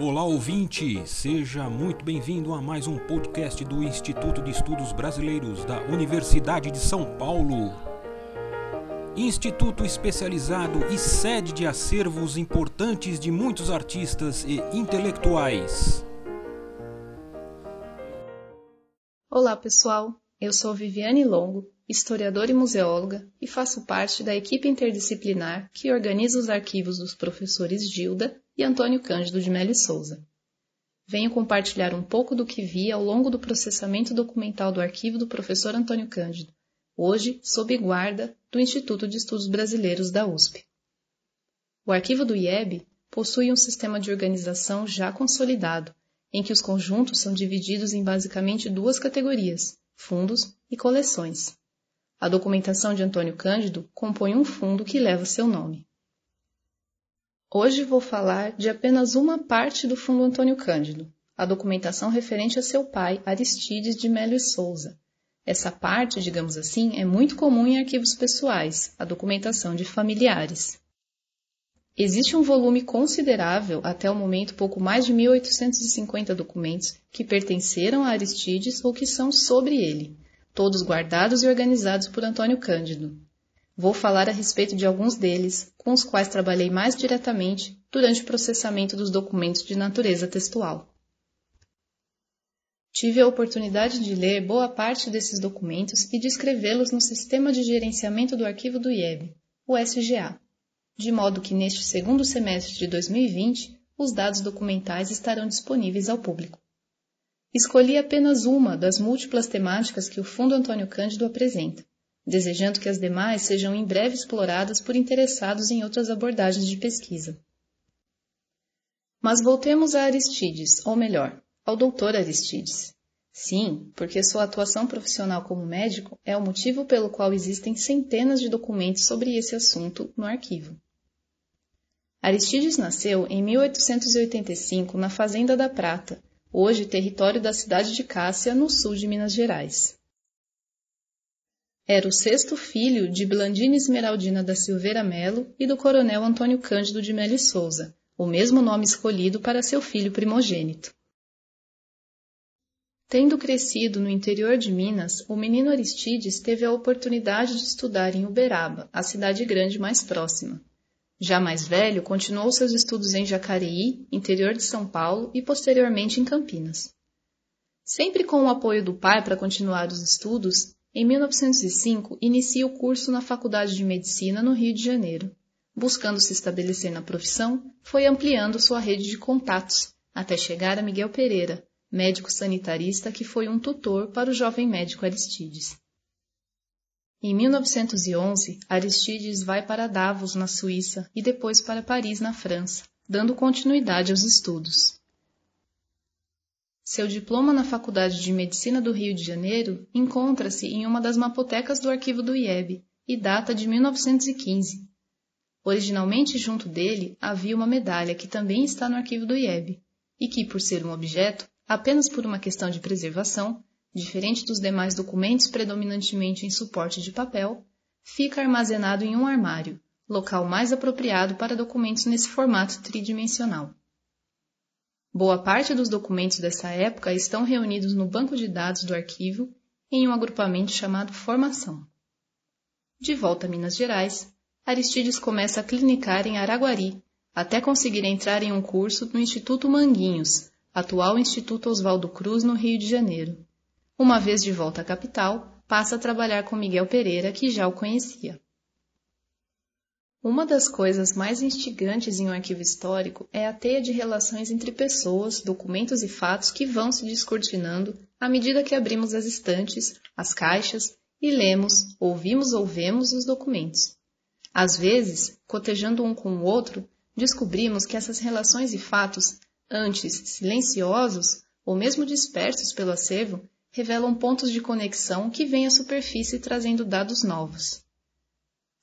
Olá ouvinte, seja muito bem-vindo a mais um podcast do Instituto de Estudos Brasileiros da Universidade de São Paulo. Instituto especializado e sede de acervos importantes de muitos artistas e intelectuais. Olá pessoal, eu sou Viviane Longo, historiadora e museóloga, e faço parte da equipe interdisciplinar que organiza os arquivos dos professores Gilda e Antônio Cândido de Melo Souza. Venho compartilhar um pouco do que vi ao longo do processamento documental do arquivo do professor Antônio Cândido, hoje sob guarda do Instituto de Estudos Brasileiros da USP. O arquivo do IEB possui um sistema de organização já consolidado, em que os conjuntos são divididos em basicamente duas categorias, fundos e coleções. A documentação de Antônio Cândido compõe um fundo que leva seu nome. Hoje vou falar de apenas uma parte do Fundo Antônio Cândido, a documentação referente a seu pai, Aristides de Melo e Souza. Essa parte, digamos assim, é muito comum em arquivos pessoais, a documentação de familiares. Existe um volume considerável, até o momento pouco mais de 1850 documentos, que pertenceram a Aristides ou que são sobre ele, todos guardados e organizados por Antônio Cândido. Vou falar a respeito de alguns deles, com os quais trabalhei mais diretamente durante o processamento dos documentos de natureza textual. Tive a oportunidade de ler boa parte desses documentos e de escrevê-los no Sistema de Gerenciamento do Arquivo do IEB, o SGA, de modo que neste segundo semestre de 2020 os dados documentais estarão disponíveis ao público. Escolhi apenas uma das múltiplas temáticas que o Fundo Antônio Cândido apresenta desejando que as demais sejam em breve exploradas por interessados em outras abordagens de pesquisa. Mas voltemos a Aristides, ou melhor, ao Dr. Aristides. Sim, porque sua atuação profissional como médico é o motivo pelo qual existem centenas de documentos sobre esse assunto no arquivo. Aristides nasceu em 1885 na Fazenda da Prata, hoje território da cidade de Cássia, no sul de Minas Gerais. Era o sexto filho de Blandina Esmeraldina da Silveira Melo e do coronel Antônio Cândido de Melo Souza, o mesmo nome escolhido para seu filho primogênito. Tendo crescido no interior de Minas, o menino Aristides teve a oportunidade de estudar em Uberaba, a cidade grande mais próxima. Já mais velho, continuou seus estudos em Jacareí, interior de São Paulo e posteriormente em Campinas. Sempre com o apoio do pai para continuar os estudos, em 1905, inicia o curso na Faculdade de Medicina no Rio de Janeiro. Buscando se estabelecer na profissão, foi ampliando sua rede de contatos, até chegar a Miguel Pereira, médico sanitarista que foi um tutor para o jovem médico Aristides. Em 1911, Aristides vai para Davos, na Suíça, e depois para Paris, na França, dando continuidade aos estudos. Seu diploma na Faculdade de Medicina do Rio de Janeiro encontra-se em uma das mapotecas do arquivo do IEB e data de 1915. Originalmente junto dele havia uma medalha que também está no arquivo do IEB e que, por ser um objeto, apenas por uma questão de preservação, diferente dos demais documentos predominantemente em suporte de papel, fica armazenado em um armário, local mais apropriado para documentos nesse formato tridimensional. Boa parte dos documentos dessa época estão reunidos no banco de dados do arquivo em um agrupamento chamado Formação. De volta a Minas Gerais, Aristides começa a clinicar em Araguari, até conseguir entrar em um curso no Instituto Manguinhos, atual Instituto Oswaldo Cruz, no Rio de Janeiro. Uma vez de volta à capital, passa a trabalhar com Miguel Pereira, que já o conhecia. Uma das coisas mais instigantes em um arquivo histórico é a teia de relações entre pessoas, documentos e fatos que vão se descortinando à medida que abrimos as estantes, as caixas e lemos, ouvimos ou vemos os documentos. Às vezes, cotejando um com o outro, descobrimos que essas relações e fatos, antes silenciosos ou mesmo dispersos pelo acervo, revelam pontos de conexão que vêm à superfície trazendo dados novos.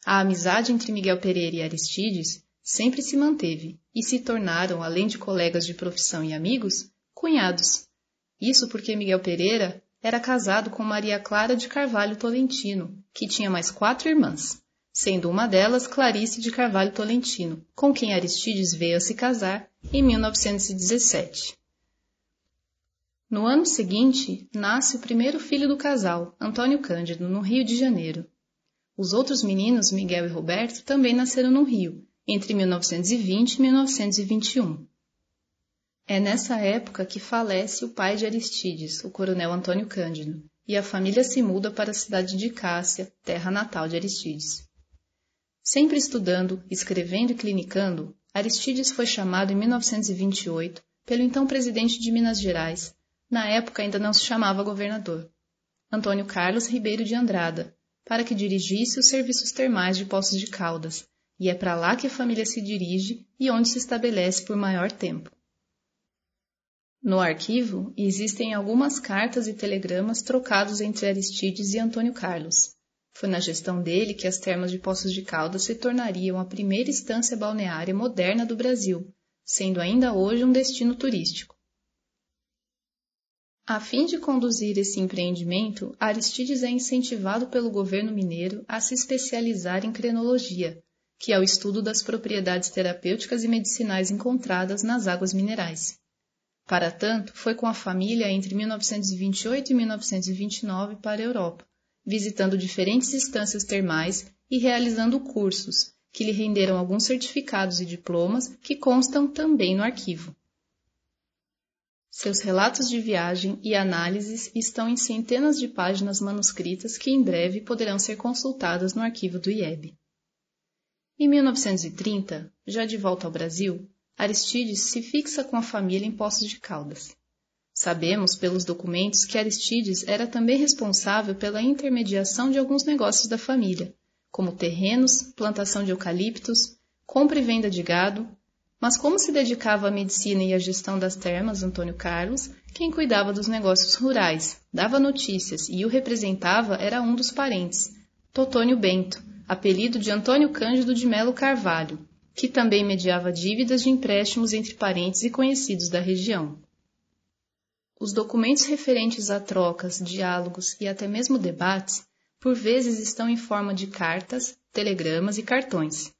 A amizade entre Miguel Pereira e Aristides sempre se manteve e se tornaram, além de colegas de profissão e amigos, cunhados. Isso porque Miguel Pereira era casado com Maria Clara de Carvalho Tolentino, que tinha mais quatro irmãs: sendo uma delas Clarice de Carvalho Tolentino, com quem Aristides veio a se casar em 1917. No ano seguinte, nasce o primeiro filho do casal, Antônio Cândido, no Rio de Janeiro. Os outros meninos, Miguel e Roberto, também nasceram no Rio, entre 1920 e 1921. É nessa época que falece o pai de Aristides, o coronel Antônio Cândido, e a família se muda para a cidade de Cássia, terra natal de Aristides. Sempre estudando, escrevendo e clinicando, Aristides foi chamado em 1928 pelo então presidente de Minas Gerais, na época ainda não se chamava governador, Antônio Carlos Ribeiro de Andrada, para que dirigisse os serviços termais de Poços de Caldas, e é para lá que a família se dirige e onde se estabelece por maior tempo. No arquivo existem algumas cartas e telegramas trocados entre Aristides e Antônio Carlos. Foi na gestão dele que as termas de Poços de Caldas se tornariam a primeira estância balneária moderna do Brasil, sendo ainda hoje um destino turístico. A fim de conduzir esse empreendimento, Aristides é incentivado pelo governo mineiro a se especializar em crenologia, que é o estudo das propriedades terapêuticas e medicinais encontradas nas águas minerais. Para tanto, foi com a família entre 1928 e 1929 para a Europa, visitando diferentes estâncias termais e realizando cursos, que lhe renderam alguns certificados e diplomas que constam também no arquivo. Seus relatos de viagem e análises estão em centenas de páginas manuscritas que em breve poderão ser consultadas no arquivo do IEB. Em 1930, já de volta ao Brasil, Aristides se fixa com a família em Poços de Caldas. Sabemos pelos documentos que Aristides era também responsável pela intermediação de alguns negócios da família, como terrenos, plantação de eucaliptos, compra e venda de gado, mas como se dedicava à medicina e à gestão das termas Antônio Carlos, quem cuidava dos negócios rurais, dava notícias e o representava era um dos parentes, Totônio Bento, apelido de Antônio Cândido de Melo Carvalho, que também mediava dívidas de empréstimos entre parentes e conhecidos da região. Os documentos referentes a trocas, diálogos e até mesmo debates, por vezes estão em forma de cartas, telegramas e cartões.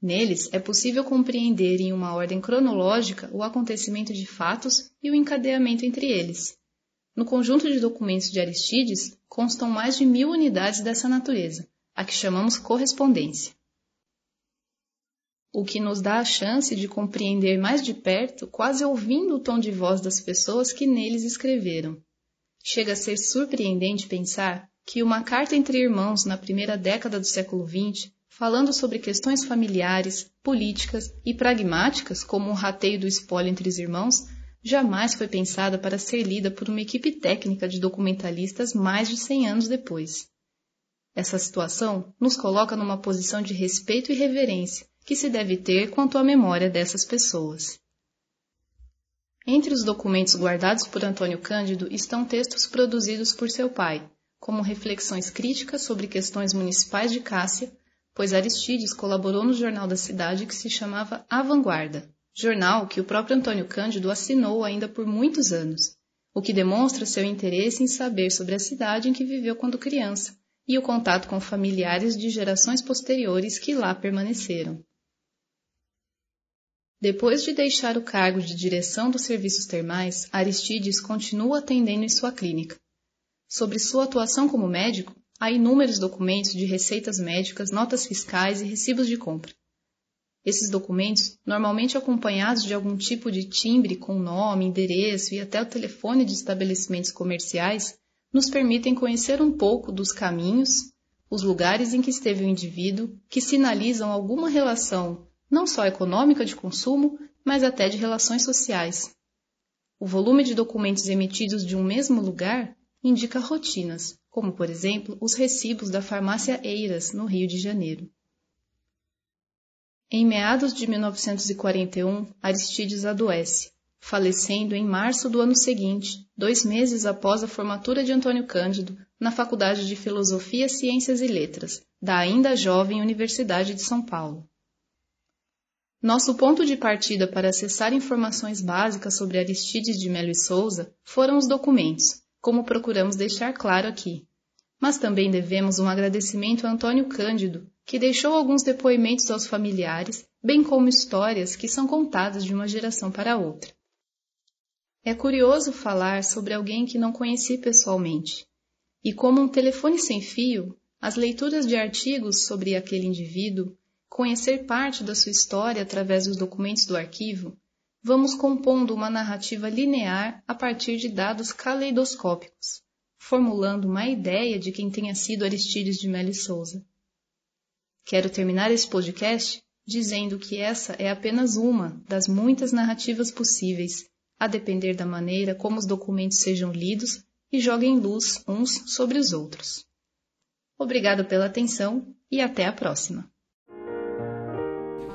Neles é possível compreender em uma ordem cronológica o acontecimento de fatos e o encadeamento entre eles. No conjunto de documentos de Aristides constam mais de mil unidades dessa natureza, a que chamamos correspondência o que nos dá a chance de compreender mais de perto, quase ouvindo o tom de voz das pessoas que neles escreveram. Chega a ser surpreendente pensar que uma carta entre irmãos na primeira década do século XX, falando sobre questões familiares, políticas e pragmáticas, como um rateio do espólio entre os irmãos, jamais foi pensada para ser lida por uma equipe técnica de documentalistas mais de 100 anos depois. Essa situação nos coloca numa posição de respeito e reverência que se deve ter quanto à memória dessas pessoas. Entre os documentos guardados por Antônio Cândido estão textos produzidos por seu pai, como reflexões críticas sobre questões municipais de Cássia, pois Aristides colaborou no jornal da cidade que se chamava A Vanguarda, jornal que o próprio Antônio Cândido assinou ainda por muitos anos, o que demonstra seu interesse em saber sobre a cidade em que viveu quando criança e o contato com familiares de gerações posteriores que lá permaneceram. Depois de deixar o cargo de direção dos serviços termais, Aristides continua atendendo em sua clínica. Sobre sua atuação como médico, há inúmeros documentos de receitas médicas, notas fiscais e recibos de compra. Esses documentos, normalmente acompanhados de algum tipo de timbre com nome, endereço e até o telefone de estabelecimentos comerciais, nos permitem conhecer um pouco dos caminhos, os lugares em que esteve o indivíduo, que sinalizam alguma relação não só econômica de consumo, mas até de relações sociais. O volume de documentos emitidos de um mesmo lugar indica rotinas, como, por exemplo, os recibos da farmácia Eiras, no Rio de Janeiro. Em meados de 1941, Aristides adoece, falecendo em março do ano seguinte, dois meses após a formatura de Antônio Cândido na Faculdade de Filosofia, Ciências e Letras, da ainda jovem Universidade de São Paulo. Nosso ponto de partida para acessar informações básicas sobre Aristides de Melo e Souza foram os documentos, como procuramos deixar claro aqui. Mas também devemos um agradecimento a Antônio Cândido, que deixou alguns depoimentos aos familiares, bem como histórias que são contadas de uma geração para outra. É curioso falar sobre alguém que não conheci pessoalmente, e como um telefone sem fio, as leituras de artigos sobre aquele indivíduo, conhecer parte da sua história através dos documentos do arquivo, vamos compondo uma narrativa linear a partir de dados caleidoscópicos, formulando uma ideia de quem tenha sido Aristides de Melo Souza. Quero terminar esse podcast dizendo que essa é apenas uma das muitas narrativas possíveis, a depender da maneira como os documentos sejam lidos e joguem luz uns sobre os outros. Obrigado pela atenção e até a próxima.